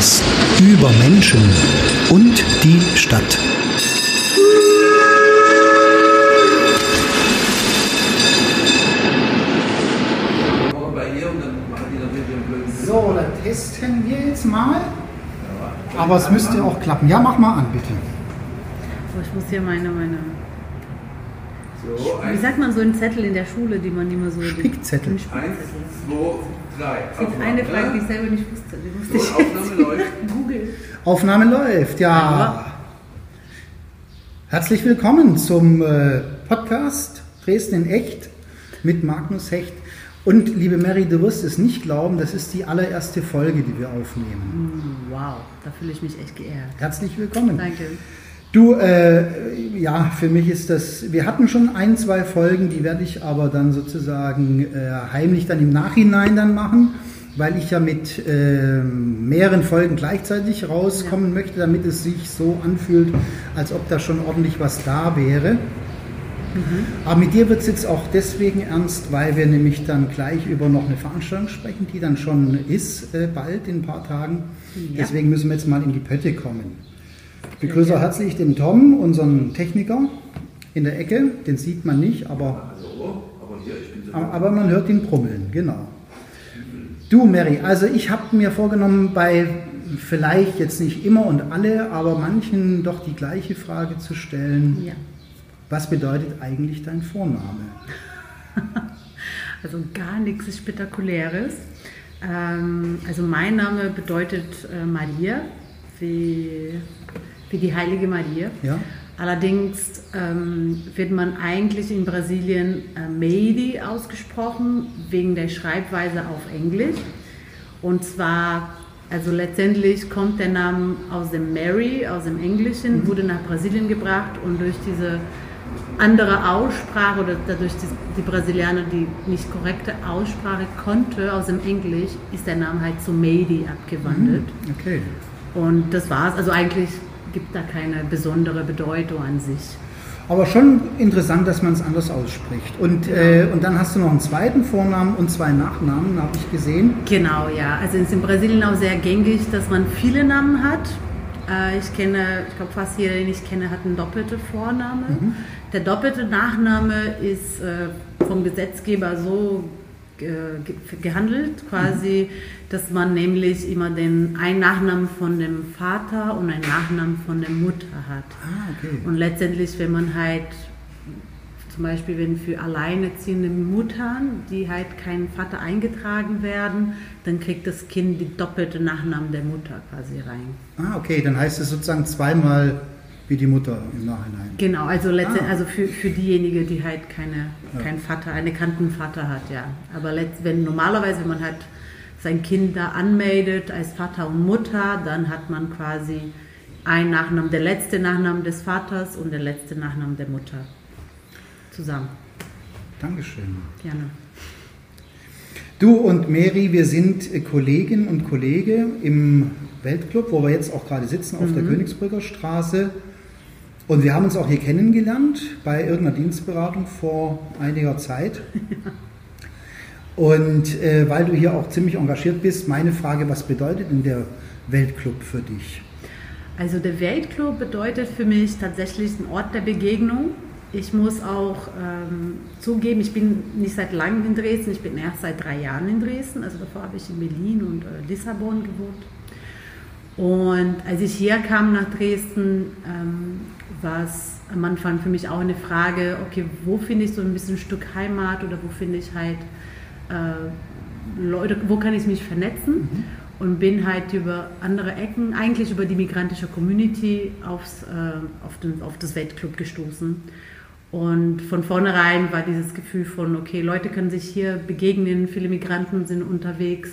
Podcast über Menschen und die Stadt. So, dann testen wir jetzt mal. Aber es müsste auch klappen. Ja, mach mal an, bitte. So, ich muss hier meine, meine. So, Wie sagt man so einen Zettel in der Schule, die man immer so. Spickzettel. Eins, zwei, drei. Das ist eine Frage, die ich selber nicht wusste. Die musste So, ich Aufnahme läuft. jetzt googeln. Aufnahme läuft, ja. Herzlich willkommen zum äh, Podcast Dresden in echt mit Magnus Hecht. Und liebe Mary, du wirst es nicht glauben, das ist die allererste Folge, die wir aufnehmen. Hm, Wow, da fühle ich mich echt geehrt. Herzlich willkommen. Danke. Du, äh, ja, für mich ist das, wir hatten schon ein, zwei Folgen, die werde ich aber dann sozusagen äh, heimlich dann im Nachhinein dann machen, weil ich ja mit äh, mehreren Folgen gleichzeitig rauskommen möchte, damit es sich so anfühlt, als ob da schon ordentlich was da wäre. Aber mit dir wird es jetzt auch deswegen ernst, weil wir nämlich dann gleich über noch eine Veranstaltung sprechen, die dann schon ist, äh, bald in ein paar Tagen. Ja. Deswegen müssen wir jetzt mal in die Pötte kommen. Ich begrüße herzlich den Tom, unseren Techniker in der Ecke. Den sieht man nicht, aber, aber man hört ihn brummeln, genau. Du, Mary, also ich habe mir vorgenommen, bei vielleicht jetzt nicht immer und alle, aber manchen doch die gleiche Frage zu stellen. Ja. Was bedeutet eigentlich dein Vorname? Also gar nichts Spektakuläres. Ähm, also mein Name bedeutet äh, Maria, wie, wie die heilige Maria. Ja? Allerdings ähm, wird man eigentlich in Brasilien äh, Meidi ausgesprochen, wegen der Schreibweise auf Englisch. Und zwar, also letztendlich kommt der Name aus dem Mary, aus dem Englischen, wurde nach Brasilien gebracht und durch diese andere Aussprache oder dadurch die, die Brasilianer die nicht korrekte Aussprache konnte aus dem Englisch, ist der Name halt zu Meidi abgewandelt. Okay. Und das war's. Also eigentlich gibt da keine besondere Bedeutung an sich. Aber schon interessant, dass man es anders ausspricht. Und, äh, und dann hast du noch einen zweiten Vornamen und zwei Nachnamen, habe ich gesehen. Genau, ja. Also es ist in Brasilien auch sehr gängig, dass man viele Namen hat. Äh, Ich kenne, ich glaube fast jeder, den ich kenne, hat einen doppelten Vorname. Der doppelte Nachname ist äh, vom Gesetzgeber so äh, ge- gehandelt, quasi, dass man nämlich immer den einen Nachnamen von dem Vater und einen Nachnamen von der Mutter hat. Ah, okay. Und letztendlich, wenn man halt, zum Beispiel, wenn für alleinerziehende Muttern, die halt keinen Vater eingetragen werden, dann kriegt das Kind die doppelte Nachnamen der Mutter quasi rein. Ah, okay, dann heißt es sozusagen zweimal wie die Mutter im Nachhinein. Genau, also letztendlich, Ah. also für, für diejenige, die halt keine, Ja. keinen Vater, einen bekannten Vater hat, ja. Aber letzt, wenn normalerweise, wenn man halt sein Kind da anmeldet als Vater und Mutter, dann hat man quasi einen Nachnamen, der letzte Nachnamen des Vaters und der letzte Nachnamen der Mutter zusammen. Dankeschön. Gerne. Du und Mary, wir sind Kollegin und Kollege im Weltclub, wo wir jetzt auch gerade sitzen auf der Königsbrücker Straße. Und wir haben uns auch hier kennengelernt bei irgendeiner Dienstberatung vor einiger Zeit. Und äh, weil du hier auch ziemlich engagiert bist, meine Frage, was bedeutet denn der Weltclub für dich? Also der Weltclub bedeutet für mich tatsächlich ein Ort der Begegnung. Ich muss auch ähm, zugeben, ich bin nicht seit langem in Dresden, ich bin erst seit drei Jahren in Dresden. Also davor habe ich in Berlin und äh, Lissabon gewohnt. Und als ich hier kam nach Dresden, ähm, war es am Anfang für mich auch eine Frage, okay, wo finde ich so ein bisschen ein Stück Heimat oder wo finde ich halt äh, Leute, wo kann ich mich vernetzen? Und bin halt über andere Ecken, eigentlich über die migrantische Community aufs, äh, auf, den, auf das Weltclub gestoßen. Und von vornherein war dieses Gefühl von, okay, Leute können sich hier begegnen, viele Migranten sind unterwegs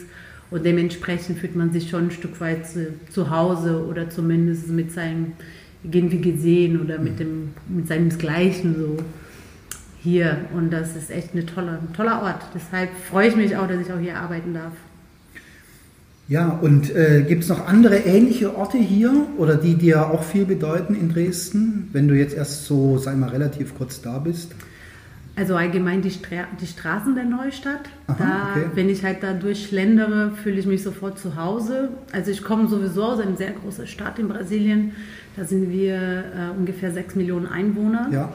und dementsprechend fühlt man sich schon ein Stück weit zu, zu Hause oder zumindest mit seinem irgendwie gesehen oder mit, dem, mit seinesgleichen so hier. Und das ist echt eine tolle, ein toller Ort. Deshalb freue ich mich auch, dass ich auch hier arbeiten darf. Ja, und äh, gibt es noch andere ähnliche Orte hier oder die dir auch viel bedeuten in Dresden, wenn du jetzt erst so, sag mal, relativ kurz da bist? Also allgemein die, Stra die Straßen der Neustadt. Aha, da, okay. Wenn ich halt da durchschlendere, fühle ich mich sofort zu Hause. Also ich komme sowieso aus einer sehr großen Stadt in Brasilien. Da sind wir äh, ungefähr 6 Millionen Einwohner. Ja.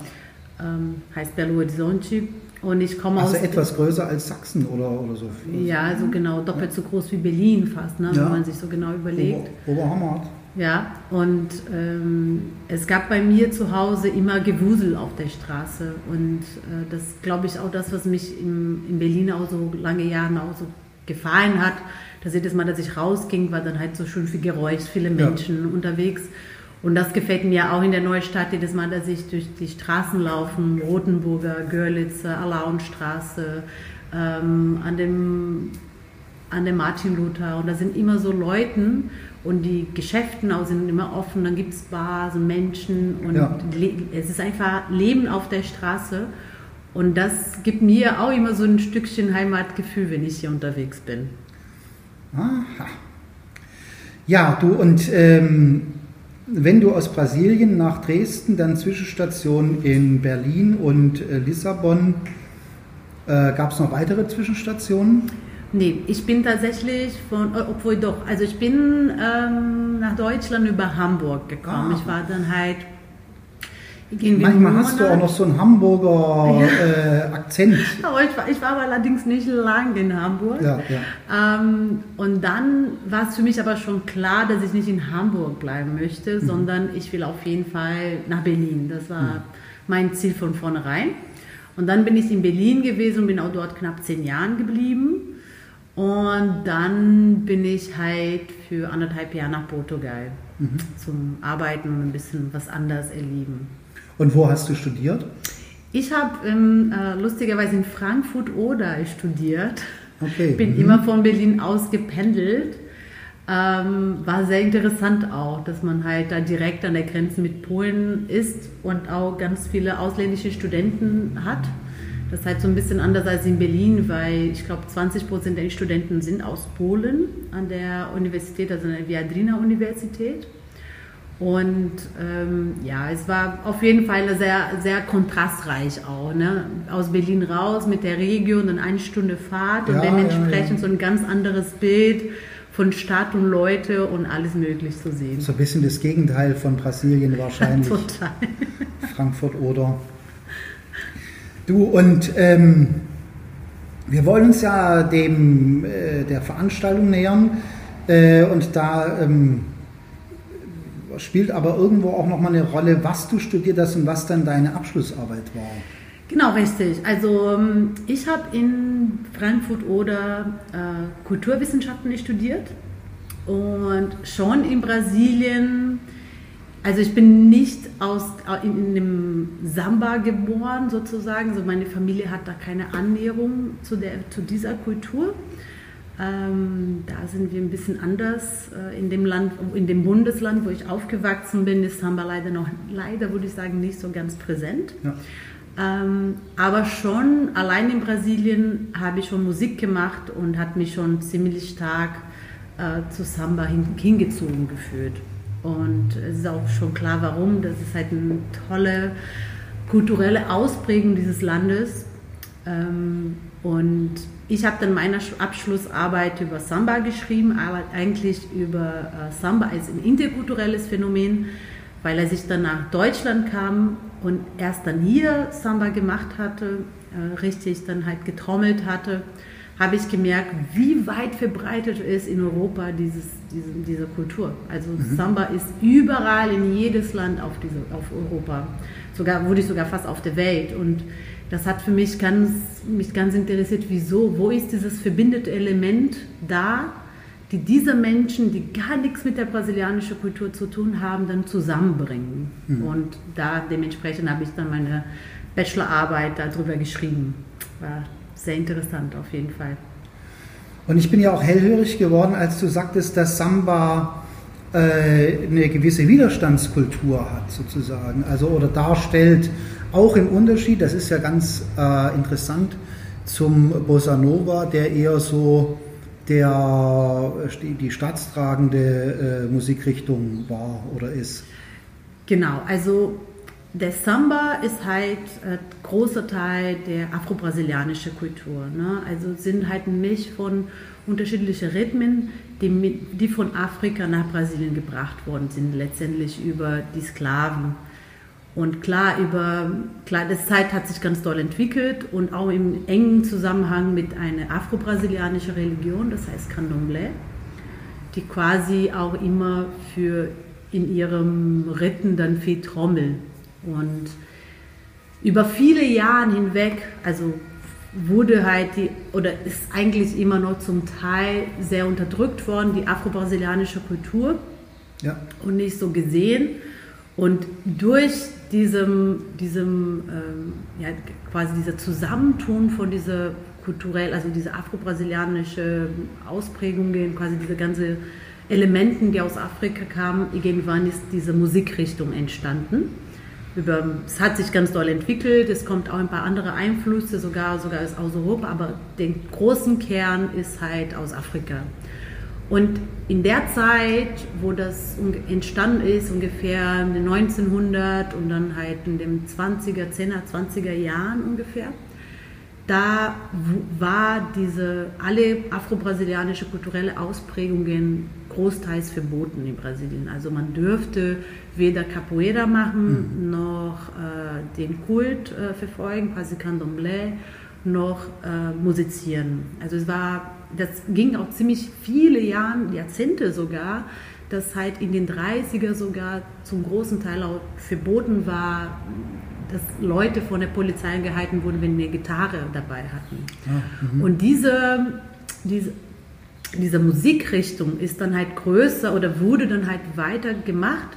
Ähm, heißt Belo Horizonte. Und ich komme Also aus... etwas größer als Sachsen oder, oder so. Ja, also genau, doppelt so groß wie Berlin fast, ne, Ja. wenn man sich so genau überlegt. Ober, Oberhammer. Ja, und ähm, es gab bei mir zu Hause immer Gewusel auf der Straße. Und äh, das glaube ich auch das, was mich im, in Berlin auch so lange Jahre auch so gefallen hat. Dass jedes Mal, dass ich rausging, war dann halt so schön viel Geräusch, viele Ja. Menschen unterwegs. Und das gefällt mir auch in der Neustadt, jedes Mal, dass ich durch die Straßen laufe, Rotenburger, Görlitzer, Alaunstraße, ähm, an dem an der Martin Luther und da sind immer so Leuten und die Geschäften auch sind immer offen, dann gibt es Bars und Menschen und Ja. es ist einfach Leben auf der Straße und das gibt mir auch immer so ein Stückchen Heimatgefühl, wenn ich hier unterwegs bin. Aha. Ja, du und ähm, wenn du aus Brasilien nach Dresden, dann Zwischenstation in Berlin und äh, Lissabon, äh, gab es noch weitere Zwischenstationen? Nee, ich bin tatsächlich von, äh, obwohl doch, also ich bin ähm, nach Deutschland über Hamburg gekommen. Ah. Ich war dann halt irgendwie Manchmal hast du auch noch so einen Hamburger äh, Akzent. Aber ich war, ich war aber allerdings nicht lang in Hamburg. Ja, ja. Ähm, und dann war es für mich aber schon klar, dass ich nicht in Hamburg bleiben möchte, Mhm. sondern ich will auf jeden Fall nach Berlin. Das war mein Ziel von vornherein. Und dann bin ich in Berlin gewesen und bin auch dort knapp zehn Jahren geblieben. Und dann bin ich halt für anderthalb Jahre nach Portugal Mhm. zum Arbeiten und ein bisschen was anderes erleben. Und wo hast du studiert? Ich habe äh, lustigerweise in Frankfurt oder studiert. Okay. Bin Mhm. immer von Berlin aus gependelt. Ähm, war sehr interessant auch, dass man halt da direkt an der Grenze mit Polen ist und auch ganz viele ausländische Studenten hat. Das ist halt so ein bisschen anders als in Berlin, weil ich glaube 20 Prozent der Studenten sind aus Polen an der Universität, also an der Viadrina Universität. Und ähm, ja, es war auf jeden Fall sehr, sehr kontrastreich auch. Ne? Aus Berlin raus mit der Region, dann eine Stunde Fahrt und Ja, dementsprechend ja, ja. so ein ganz anderes Bild von Stadt und Leute und alles möglich zu sehen. So ein bisschen das Gegenteil von Brasilien wahrscheinlich. Total. Frankfurt oder. Du und ähm, wir wollen uns ja dem äh, der Veranstaltung nähern äh, und da ähm, spielt aber irgendwo auch nochmal eine Rolle, was du studiert hast und was dann deine Abschlussarbeit war. Genau, richtig. Also ähm, ich habe in Frankfurt oder äh, Kulturwissenschaften studiert und schon in Brasilien, also ich bin nicht aus, äh, in, in einem Samba geboren sozusagen, also meine Familie hat da keine Annäherung zu, der, zu dieser Kultur. Ähm, da sind wir ein bisschen anders. Äh, in dem Land, in dem Bundesland, wo ich aufgewachsen bin, ist Samba leider noch, leider würde ich sagen, nicht so ganz präsent. Ja. Ähm, aber schon allein in Brasilien habe ich schon Musik gemacht und hat mich schon ziemlich stark äh, zu Samba hin, hingezogen gefühlt. Und es ist auch schon klar, warum. Das ist halt eine tolle kulturelle Ausprägung dieses Landes. Ähm, und ich habe dann meine Sch- Abschlussarbeit über Samba geschrieben, aber eigentlich über äh, Samba als ein interkulturelles Phänomen, weil als ich dann nach Deutschland kam und erst dann hier Samba gemacht hatte, äh, richtig dann halt getrommelt hatte, habe ich gemerkt, wie weit verbreitet ist in Europa dieses, diese, diese Kultur. Also Samba ist überall in jedes Land auf, diese, auf Europa. Sogar wurde ich sogar fast auf der Welt. Und das hat für mich ganz, mich ganz interessiert, wieso, wo ist dieses verbindete Element da, die diese Menschen, die gar nichts mit der brasilianischen Kultur zu tun haben, dann zusammenbringen. Und da dementsprechend habe ich dann meine Bachelorarbeit darüber geschrieben. War sehr interessant auf jeden Fall. Und ich bin ja auch hellhörig geworden, als du sagtest, dass Samba äh, eine gewisse Widerstandskultur hat, sozusagen. Also oder darstellt, auch im Unterschied, das ist ja ganz äh, interessant, zum Bossa Nova, der eher so der, die staatstragende äh, Musikrichtung war oder ist. Genau, also der Samba ist halt äh, großer Teil der afro-brasilianischen Kultur. Ne? Also sind halt eine Misch von unterschiedlichen Rhythmen, die, die von Afrika nach Brasilien gebracht worden sind, letztendlich über die Sklaven. Und klar, über, klar, das Zeit hat sich ganz doll entwickelt und auch im engen Zusammenhang mit einer afro-brasilianischen Religion, das heißt Candomblé, die quasi auch immer für in ihrem Ritten dann viel trommeln. Und über viele Jahre hinweg, also wurde halt die, oder ist eigentlich immer noch zum Teil sehr unterdrückt worden, die afro-brasilianische Kultur Ja. und nicht so gesehen. Und durch diesem, diesem ähm, ja, quasi dieser Zusammentun von dieser kulturell, also diese afro-brasilianische Ausprägungen, quasi diese ganze Elementen, die aus Afrika kamen, irgendwann ist diese Musikrichtung entstanden. Über, es hat sich ganz doll entwickelt, es kommt auch ein paar andere Einflüsse, sogar, sogar aus Europa, aber den großen Kern ist halt aus Afrika. Und in der Zeit, wo das entstanden ist, ungefähr in den 1900 und dann halt in den 20er, 10er, 20er Jahren ungefähr, da war diese, alle afro-brasilianische kulturelle Ausprägungen großteils verboten in Brasilien. Also man dürfte weder Capoeira machen, noch äh, den Kult äh, verfolgen, quasi Candomblé, noch äh, musizieren. Also es war, das ging auch ziemlich viele Jahre, Jahrzehnte sogar, dass halt in den 30er sogar zum großen Teil auch verboten war, dass Leute von der Polizei gehalten wurden, wenn eine Gitarre dabei hatten. Und diese, diese, diese Musikrichtung ist dann halt größer oder wurde dann halt weiter gemacht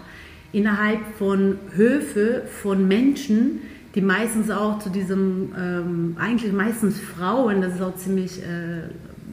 innerhalb von Höfe von Menschen, die meistens auch zu diesem, ähm, eigentlich meistens Frauen, das ist auch ziemlich äh,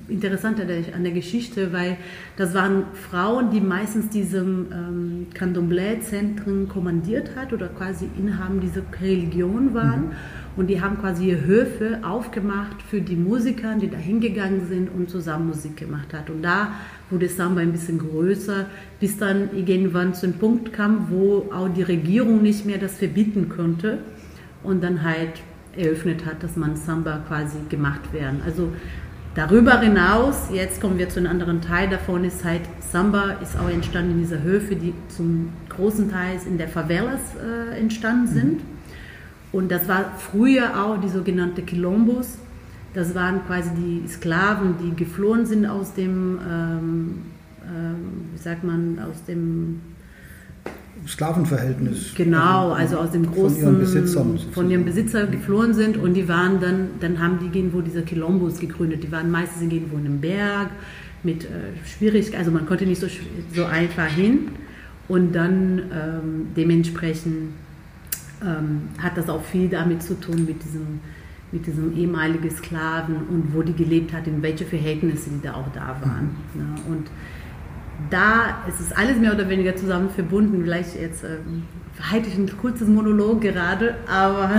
interessant an der, Geschichte, weil das waren Frauen, die meistens diesem ähm, Candomblé-Zentren kommandiert hat oder quasi Inhaben dieser Religion waren. Und die haben quasi Höfe aufgemacht für die Musiker, die da hingegangen sind und zusammen Musik gemacht hat. Und da wurde Samba ein bisschen größer, bis dann irgendwann zu einem Punkt kam, wo auch die Regierung nicht mehr das verbieten konnte und dann halt eröffnet hat, dass man Samba quasi gemacht werden. Also darüber hinaus, jetzt kommen wir zu einem anderen Teil davon, ist halt Samba ist auch entstanden in dieser Höfe, die zum großen Teil in der Favelas äh, entstanden sind. Und das war früher auch die sogenannte Quilombos. Das waren quasi die Sklaven, die geflohen sind aus dem, ähm, ähm, wie sagt man, aus dem Sklavenverhältnis. Genau, also aus dem großen, Von ihren Besitzern. von ihrem Besitzer geflohen sind und die waren dann, dann haben die irgendwo diese Quilombos gegründet. Die waren meistens irgendwo in einem Berg mit äh, Schwierigkeiten, also man konnte nicht so, so einfach hin und dann ähm, dementsprechend ähm, hat das auch viel damit zu tun mit diesem, mit diesem ehemaligen Sklaven und wo die gelebt hat, in welche Verhältnisse die da auch da waren. Ne? Und da ist es alles mehr oder weniger zusammen verbunden. Vielleicht jetzt ähm, halte ich ein kurzes Monolog gerade, aber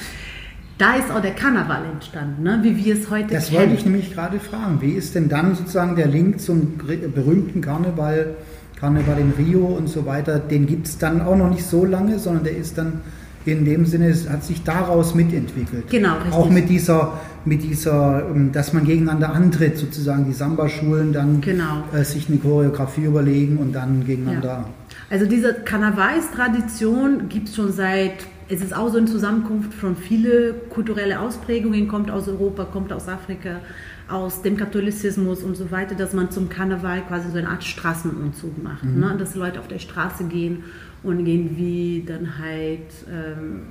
da ist auch der Karneval entstanden, ne? wie wir es heute Das kennen. wollte ich nämlich gerade fragen. Wie ist denn dann sozusagen der Link zum berühmten Karneval, Karneval in Rio und so weiter? Den gibt es dann auch noch nicht so lange, sondern der ist dann in dem Sinne, hat sich daraus mitentwickelt. Genau, richtig. Auch mit dieser, mit dieser, ähm, dass man gegeneinander antritt, sozusagen die Samba-Schulen dann Genau. äh, sich eine Choreografie überlegen und dann gegeneinander. Ja. Also diese Karnevalstradition gibt es schon seit, es ist auch so eine Zusammenkunft von viele kulturelle Ausprägungen, kommt aus Europa, kommt aus Afrika, aus dem Katholizismus und so weiter, dass man zum Karneval quasi so eine Art Straßenumzug macht. Ne? Dass Leute auf der Straße gehen und irgendwie dann halt ähm,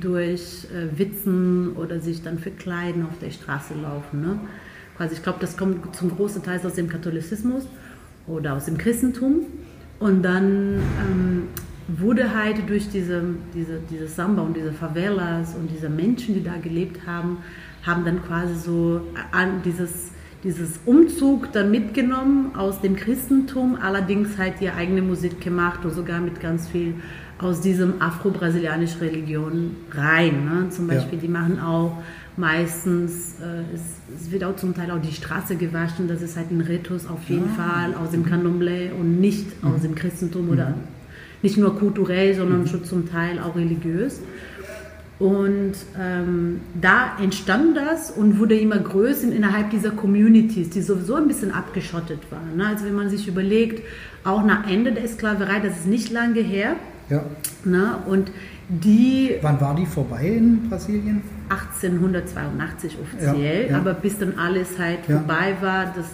durch äh, Witzen oder sich dann verkleiden auf der Straße laufen. Ne? Quasi, ich glaube, das kommt zum großen Teil aus dem Katholizismus oder aus dem Christentum. Und dann ähm, wurde halt durch diese, diese, diese Samba und diese Favelas und diese Menschen, die da gelebt haben, haben dann quasi so an dieses, dieses Umzug dann mitgenommen aus dem Christentum, allerdings halt ihre eigene Musik gemacht und sogar mit ganz viel aus diesem afro-brasilianischen Religion rein. Ne? Zum Ja. Beispiel, die machen auch meistens, äh, es, es wird auch zum Teil auch die Straße gewaschen, das ist halt ein Ritus auf jeden Fall aus dem Candomblé und nicht aus dem Christentum oder nicht nur kulturell, sondern schon zum Teil auch religiös. Und ähm, da entstand das und wurde immer größer innerhalb dieser Communities, die sowieso ein bisschen abgeschottet waren. Ne? Also wenn man sich überlegt, auch nach Ende der Sklaverei, das ist nicht lange her. Ja. Ne? Und die Wann war die vorbei in Brasilien? 1882 offiziell, Ja, ja. aber bis dann alles halt vorbei war, das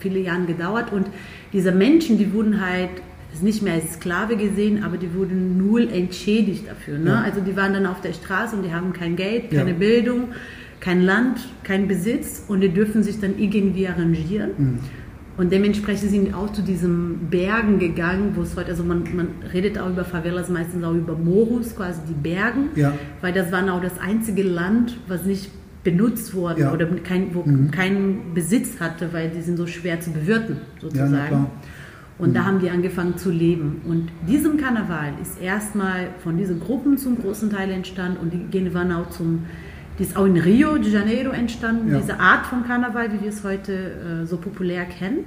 viele Jahre gedauert und diese Menschen, die wurden halt ist nicht mehr als Sklave gesehen, aber die wurden null entschädigt dafür. Ne? Ja. Also die waren dann auf der Straße und die haben kein Geld, Ja. keine Bildung, kein Land, kein Besitz und die dürfen sich dann irgendwie arrangieren. Mhm. Und dementsprechend sind auch zu diesen Bergen gegangen, wo es heute, also man, man redet auch über Favelas meistens auch über Morus, quasi die Bergen, Ja. weil das war auch das einzige Land, was nicht benutzt wurde Ja. oder kein, wo keinen Besitz hatte, weil die sind so schwer zu bewirten, Ja, sozusagen. Und da haben die angefangen zu leben. Und diesem Karneval ist erstmal von diesen Gruppen zum großen Teil entstanden und die gehen waren auch zum, die ist auch in Rio de Janeiro entstanden, Ja. diese Art von Karneval, wie wir es heute äh, so populär kennen.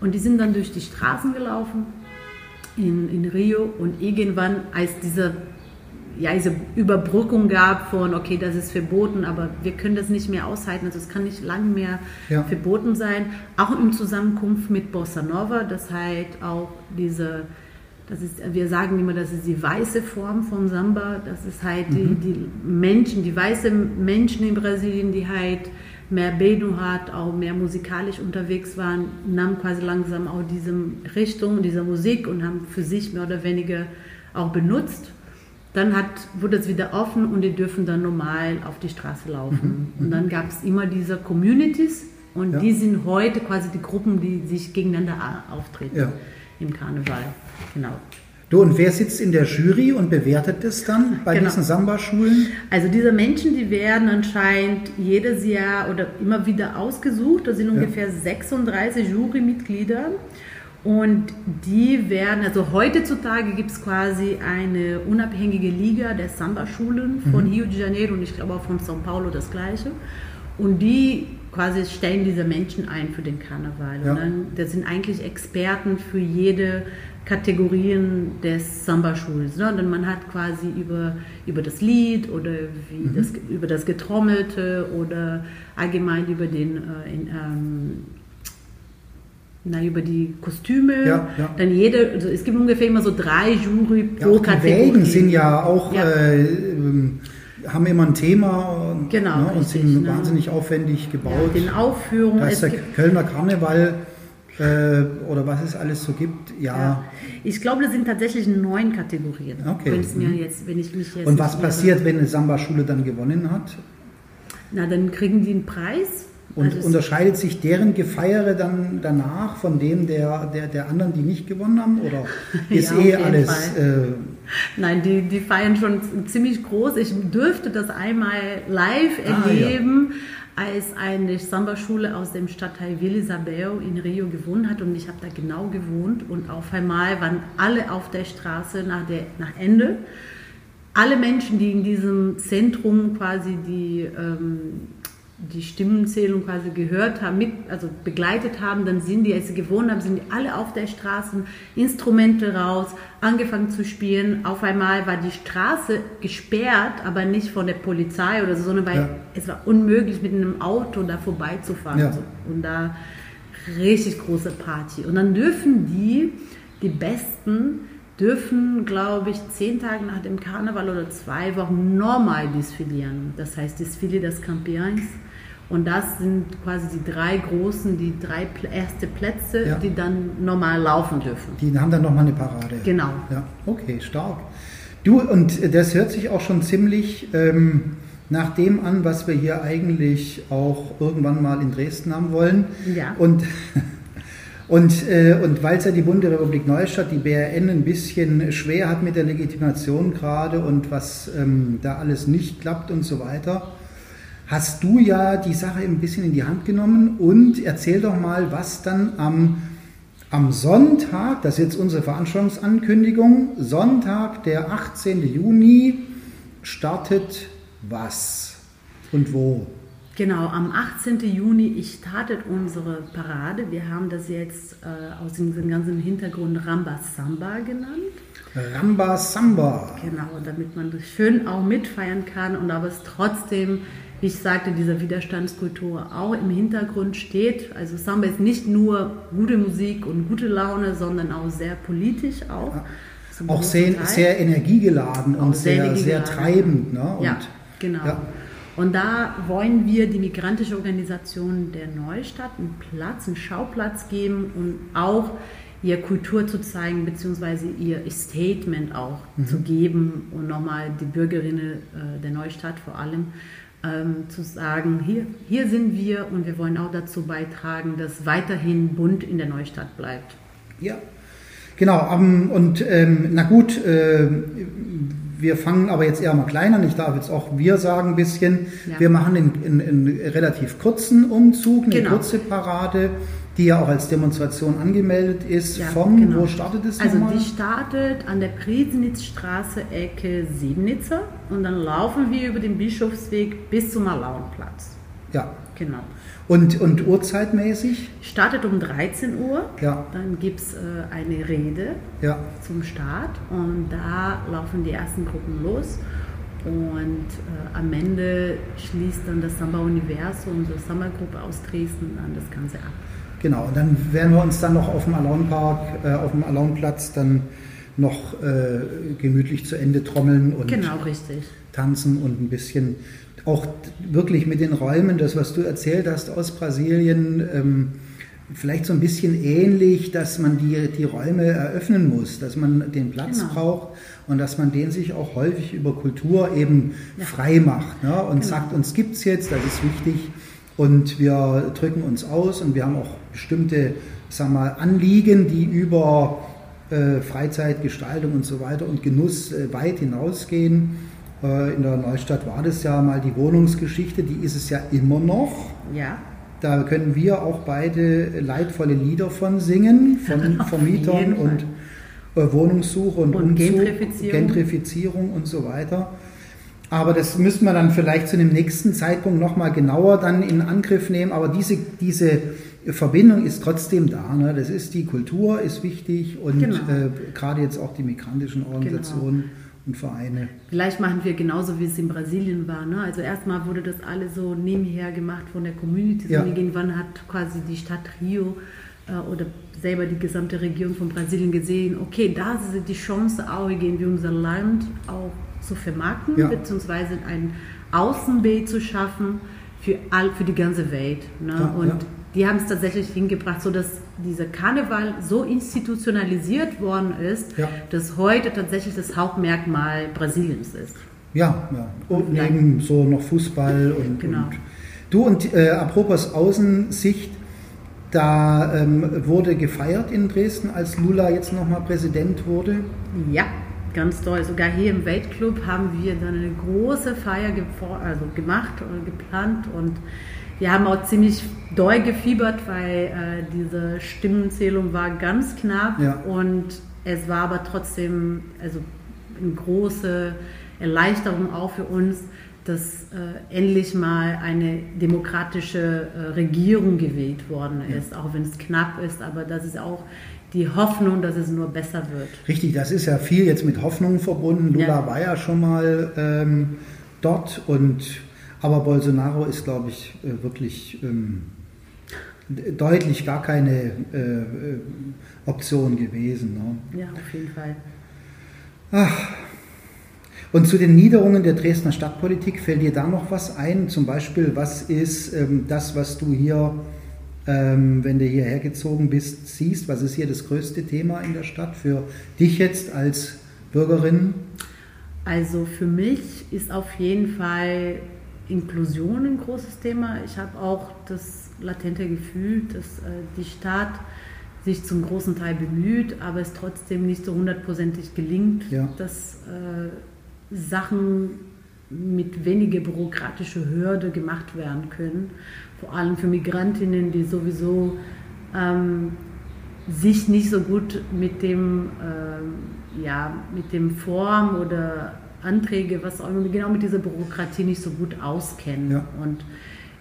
Und die sind dann durch die Straßen gelaufen in, in Rio und irgendwann, als diese, ja, diese Überbrückung gab von, okay, das ist verboten, aber wir können das nicht mehr aushalten, also es kann nicht lange mehr Ja. verboten sein, auch in Zusammenkunft mit Bossa Nova, das halt auch diese, das ist, wir sagen immer, das ist die weiße Form von Samba, das ist halt die, die Menschen, die weiße Menschen in Brasilien, die halt mehr Bildung hat, auch mehr musikalisch unterwegs waren, nahmen quasi langsam auch diese Richtung, dieser Musik und haben für sich mehr oder weniger auch benutzt. Dann hat, wurde es wieder offen und die dürfen dann normal auf die Straße laufen. Und dann gab es immer diese Communities und Ja. die sind heute quasi die Gruppen, die sich gegeneinander auftreten Ja. im Karneval. Genau. Du, und wer sitzt in der Jury und bewertet das dann bei Genau. diesen Samba-Schulen? Also diese Menschen, die werden anscheinend jedes Jahr oder immer wieder ausgesucht. Das sind ungefähr 36 Jurymitglieder. Und die werden, also heutzutage gibt es quasi eine unabhängige Liga der Samba-Schulen von Rio de Janeiro und ich glaube auch von São Paulo das gleiche. Und die quasi stellen diese Menschen ein für den Karneval. Ja. Und dann, das sind eigentlich Experten für jede Kategorien des Samba-Schuls. Ne? Und dann man hat quasi über, über das Lied oder wie das, über das Getrommelte oder allgemein über den äh, in, ähm, na, über die Kostüme. Ja, ja. Dann jede, also es gibt ungefähr immer so drei Jury Ja, pro die Kategorie. Wägen sind ja auch, Ja. Äh, ähm, haben immer ein Thema und, Genau, ne, und richtig, sind ne? wahnsinnig aufwendig ja, gebaut. den Aufführungen. da ist der Kölner Karneval äh, oder was es alles so gibt. Ja. Ja. Ich glaube, das sind tatsächlich neun Kategorien. Okay. Mir Mhm. jetzt, wenn ich mich jetzt Und was passiert, wenn eine Samba-Schule dann gewonnen hat? Na, dann kriegen die einen Preis. Und Also unterscheidet sich deren Gefeiere dann danach von dem der, der, der anderen, die nicht gewonnen haben? Oder ist Ja, eh alles. Äh, Nein, die, die feiern schon ziemlich groß. Ich dürfte das einmal live Ah, erleben, als eine Samba-Schule aus dem Stadtteil Villa Isabel in Rio gewohnt hat. Und ich habe da genau gewohnt. Und auf einmal waren alle auf der Straße nach, der, nach Ende. Alle Menschen, die in diesem Zentrum quasi die, ähm, die Stimmenzählung quasi gehört haben, mit, also begleitet haben, dann sind die, als sie gewohnt haben, sind die alle auf der Straße, Instrumente raus, angefangen zu spielen. Auf einmal war die Straße gesperrt, aber nicht von der Polizei oder so, sondern weil Ja. es war unmöglich, mit einem Auto da vorbeizufahren. Ja. So. Und da richtig große Party. Und dann dürfen die, die Besten, dürfen, glaube ich, zehn Tage nach dem Karneval oder zwei Wochen normal desfilieren. Das heißt, Desfile des Campeões. Und das sind quasi die drei großen, die drei erste Plätze, Ja. die dann normal laufen dürfen. die haben dann nochmal eine Parade. Genau. Ja, okay, stark. Du, und das hört sich auch schon ziemlich ähm, nach dem an, was wir hier eigentlich auch irgendwann mal in Dresden haben wollen. Ja. Und, und, äh, und weil es ja die Bundesrepublik Neustadt, die BRN, ein bisschen schwer hat mit der Legitimation gerade und was ähm, da alles nicht klappt und so weiter, hast du ja die Sache ein bisschen in die Hand genommen und erzähl doch mal, was dann am, am Sonntag, das ist jetzt unsere Veranstaltungsankündigung, Sonntag, der 18. Juni, startet was und wo? Genau, am 18. Juni startet unsere Parade. Wir haben das jetzt äh, aus dem ganzen Hintergrund Ramba Samba genannt. Ramba Samba. Genau, damit man das schön auch mitfeiern kann und aber es trotzdem, wie ich sagte, dieser Widerstandskultur auch im Hintergrund steht. Also Samba ist nicht nur gute Musik und gute Laune, sondern auch sehr politisch auch. Zum Auch sehr, Teil. sehr energiegeladen und Auch sehr sehr, sehr treibend. Ne? Und, ja, genau. ja. Und da wollen wir die migrantische Organisation der Neustadt einen Platz, einen Schauplatz geben und auch ihre Kultur zu zeigen, beziehungsweise ihr Statement auch Mhm. zu geben und nochmal die Bürgerinnen äh, der Neustadt vor allem ähm, zu sagen, hier, hier sind wir und wir wollen auch dazu beitragen, dass weiterhin bunt in der Neustadt bleibt. Ja, genau. ähm, Und ähm, na gut, äh, wir fangen aber jetzt eher mal klein an. Ich darf jetzt auch wir sagen ein bisschen. Ja. Wir machen einen, relativ kurzen Umzug, eine Genau. kurze Parade, die ja auch als Demonstration angemeldet ist. Ja, Vom, genau. wo startet es Also nochmal? die startet an der Priesnitzstraße Ecke Siebnitzer und dann laufen wir über den Bischofsweg bis zum Alaunplatz. Ja. Genau. Und, und uhrzeitmäßig? Startet um 13 Uhr, Ja, dann gibt es äh, eine Rede ja. zum Start und da laufen die ersten Gruppen los und äh, am Ende schließt dann das Samba Universo, unsere Samba-Gruppe aus Dresden, dann das Ganze ab. Genau, und dann werden wir uns dann noch auf dem Alaunpark, äh, auf dem Alaunplatz dann noch äh, gemütlich zu Ende trommeln und Genau, richtig. tanzen und ein bisschen auch wirklich mit den Räumen, das was du erzählt hast aus Brasilien, ähm, vielleicht so ein bisschen ähnlich, dass man die, die Räume eröffnen muss, dass man den Platz Genau. braucht und dass man den sich auch häufig über Kultur eben frei macht ne? und Genau. sagt, uns gibt's jetzt, das ist wichtig und wir drücken uns aus und wir haben auch bestimmte sag mal, Anliegen, die über äh, Freizeitgestaltung und so weiter und Genuss äh, weit hinausgehen. Äh, in der Neustadt war das ja mal die Wohnungsgeschichte, die ist es ja immer noch. Ja, Da können wir auch beide leidvolle Lieder von singen, von Vermietern und äh, Wohnungssuche und, Und Umzug, Gentrifizierung. Gentrifizierung und so weiter. Aber das müssten wir dann vielleicht zu einem nächsten Zeitpunkt nochmal genauer dann in Angriff nehmen. Aber diese, diese Verbindung ist trotzdem da. Ne? Das ist die Kultur, ist wichtig und Genau. äh, gerade jetzt auch die migrantischen Organisationen und Vereine. Vielleicht machen wir genauso, wie es in Brasilien war. Ne? Also erstmal wurde das alles so nebenher gemacht von der Community. Ja. Und irgendwann hat quasi die Stadt Rio äh, oder selber die gesamte Regierung von Brasilien gesehen, okay, da ist die Chance, auch irgendwie unser Land auch zu vermarkten, Ja. beziehungsweise ein Außenbild zu schaffen für, all, für die ganze Welt. Ne? Ja, und die haben es tatsächlich hingebracht, sodass dieser Karneval so institutionalisiert worden ist, Ja. dass heute tatsächlich das Hauptmerkmal Brasiliens ist. Ja, ja. Und Ja. neben so noch Fußball und. Genau. und du und äh, apropos Außensicht, da ähm, wurde gefeiert in Dresden, als Lula jetzt nochmal Präsident wurde. Ja, ganz toll. Sogar hier im Weltclub haben wir dann eine große Feier also gemacht oder geplant und wir haben auch ziemlich doll gefiebert, weil äh, diese Stimmenzählung war ganz knapp Ja. und es war aber trotzdem also eine große Erleichterung auch für uns, dass äh, endlich mal eine demokratische äh, Regierung gewählt worden ist, auch wenn es knapp ist, aber das ist auch die Hoffnung, dass es nur besser wird. Richtig, das ist ja viel jetzt mit Hoffnung verbunden. Lula Ja. war ja schon mal ähm, dort und aber Bolsonaro ist, glaube ich, äh, wirklich ähm, deutlich gar keine äh, äh, Option gewesen. Ne? Ja, auf jeden Fall. Und zu den Niederungen der Dresdner Stadtpolitik fällt dir da noch was ein? Zum Beispiel, was ist ähm, das, was du hier, ähm, wenn du hierher gezogen bist, siehst? Was ist hier das größte Thema in der Stadt für dich jetzt als Bürgerin? Also für mich ist auf jeden Fall Inklusion ein großes Thema. Ich habe auch das latente Gefühl, dass äh, die Stadt sich zum großen Teil bemüht, aber es trotzdem nicht so hundertprozentig gelingt, Ja. dass äh, Sachen mit weniger bürokratischer Hürde gemacht werden können. Vor allem für Migrantinnen, die sowieso ähm, sich nicht so gut mit dem, ähm, ja, mit dem Form oder Anträge, was auch immer, genau mit dieser Bürokratie nicht so gut auskennen. Ja. Und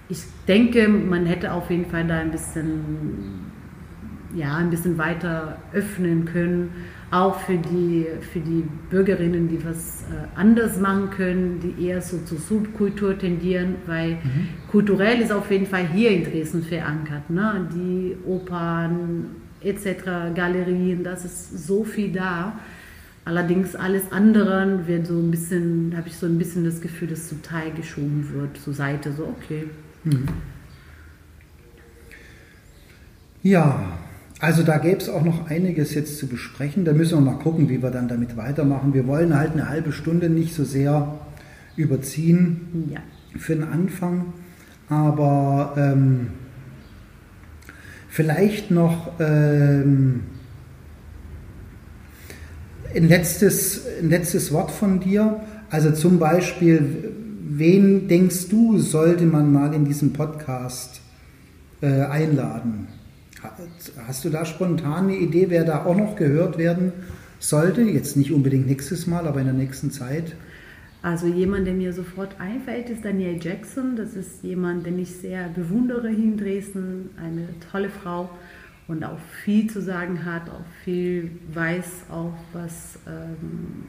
ich denke, man hätte auf jeden Fall da ein bisschen, ja, ein bisschen weiter öffnen können, auch für die, für die Bürgerinnen, die was äh, anders machen können, die eher so zur Subkultur tendieren, weil mhm. kulturell ist auf jeden Fall hier in Dresden verankert. Ne? Die Opern etc., Galerien, das ist so viel da. Allerdings alles andere wird so ein bisschen, habe ich so ein bisschen das Gefühl, dass zum Teil geschoben wird, zur Seite, so okay. Mhm. Ja, also da gäbe es auch noch einiges jetzt zu besprechen. Da müssen wir mal gucken, wie wir dann damit weitermachen. Wir wollen halt eine halbe Stunde nicht so sehr überziehen ja. für den Anfang. Aber ähm, vielleicht noch ähm, ein, letztes, ein letztes Wort von dir. Also zum Beispiel, wen denkst du, sollte man mal in diesem Podcast äh, einladen? Hast du da spontan eine Idee, wer da auch noch gehört werden sollte? Jetzt nicht unbedingt nächstes Mal, aber in der nächsten Zeit? Also jemand, der mir sofort einfällt, ist Danielle Jackson. Das ist jemand, den ich sehr bewundere hier in Dresden. Eine tolle Frau und auch viel zu sagen hat, auch viel weiß, auch was ähm,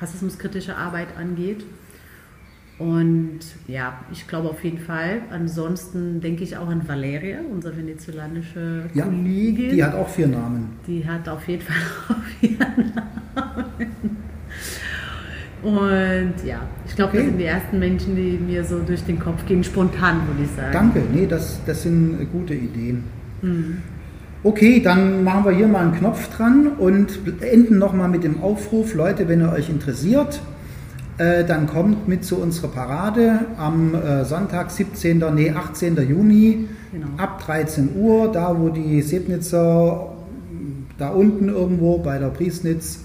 rassismuskritische Arbeit angeht. Und ja, ich glaube auf jeden Fall. Ansonsten denke ich auch an Valeria, unsere venezolanische ja, Kollegin. Die hat auch vier Namen. Die hat auf jeden Fall auch vier Namen. Und ja, ich glaube, okay. das sind die ersten Menschen, die mir so durch den Kopf gehen, spontan, würde ich sagen. Danke, nee, das, das sind gute Ideen. Mhm. Okay, dann machen wir hier mal einen Knopf dran und enden nochmal mit dem Aufruf, Leute, wenn ihr euch interessiert, äh, dann kommt mit zu unserer Parade am äh, Sonntag, 17. Nee, 18. Juni genau. ab 13 Uhr, da wo die Sebnitzer, da unten irgendwo bei der Priesnitz,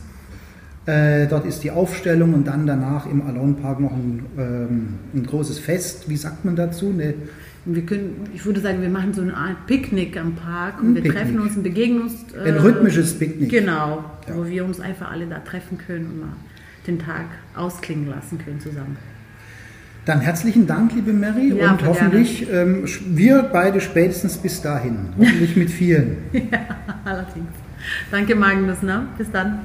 äh, dort ist die Aufstellung und dann danach im Alone Park noch ein, ähm, ein großes Fest. Wie sagt man dazu? Eine, wir können, ich würde sagen, wir machen so eine Art Picknick am Park und wir Picknick. treffen uns und begegnen uns. Äh, ein rhythmisches Picknick. Genau, ja. wo wir uns einfach alle da treffen können und mal den Tag ausklingen lassen können zusammen. Dann herzlichen Dank, liebe Mary, ja, und hoffentlich ähm, wir beide spätestens bis dahin. Hoffentlich mit vielen. ja, allerdings. Danke, Magnus. Ne? Bis dann.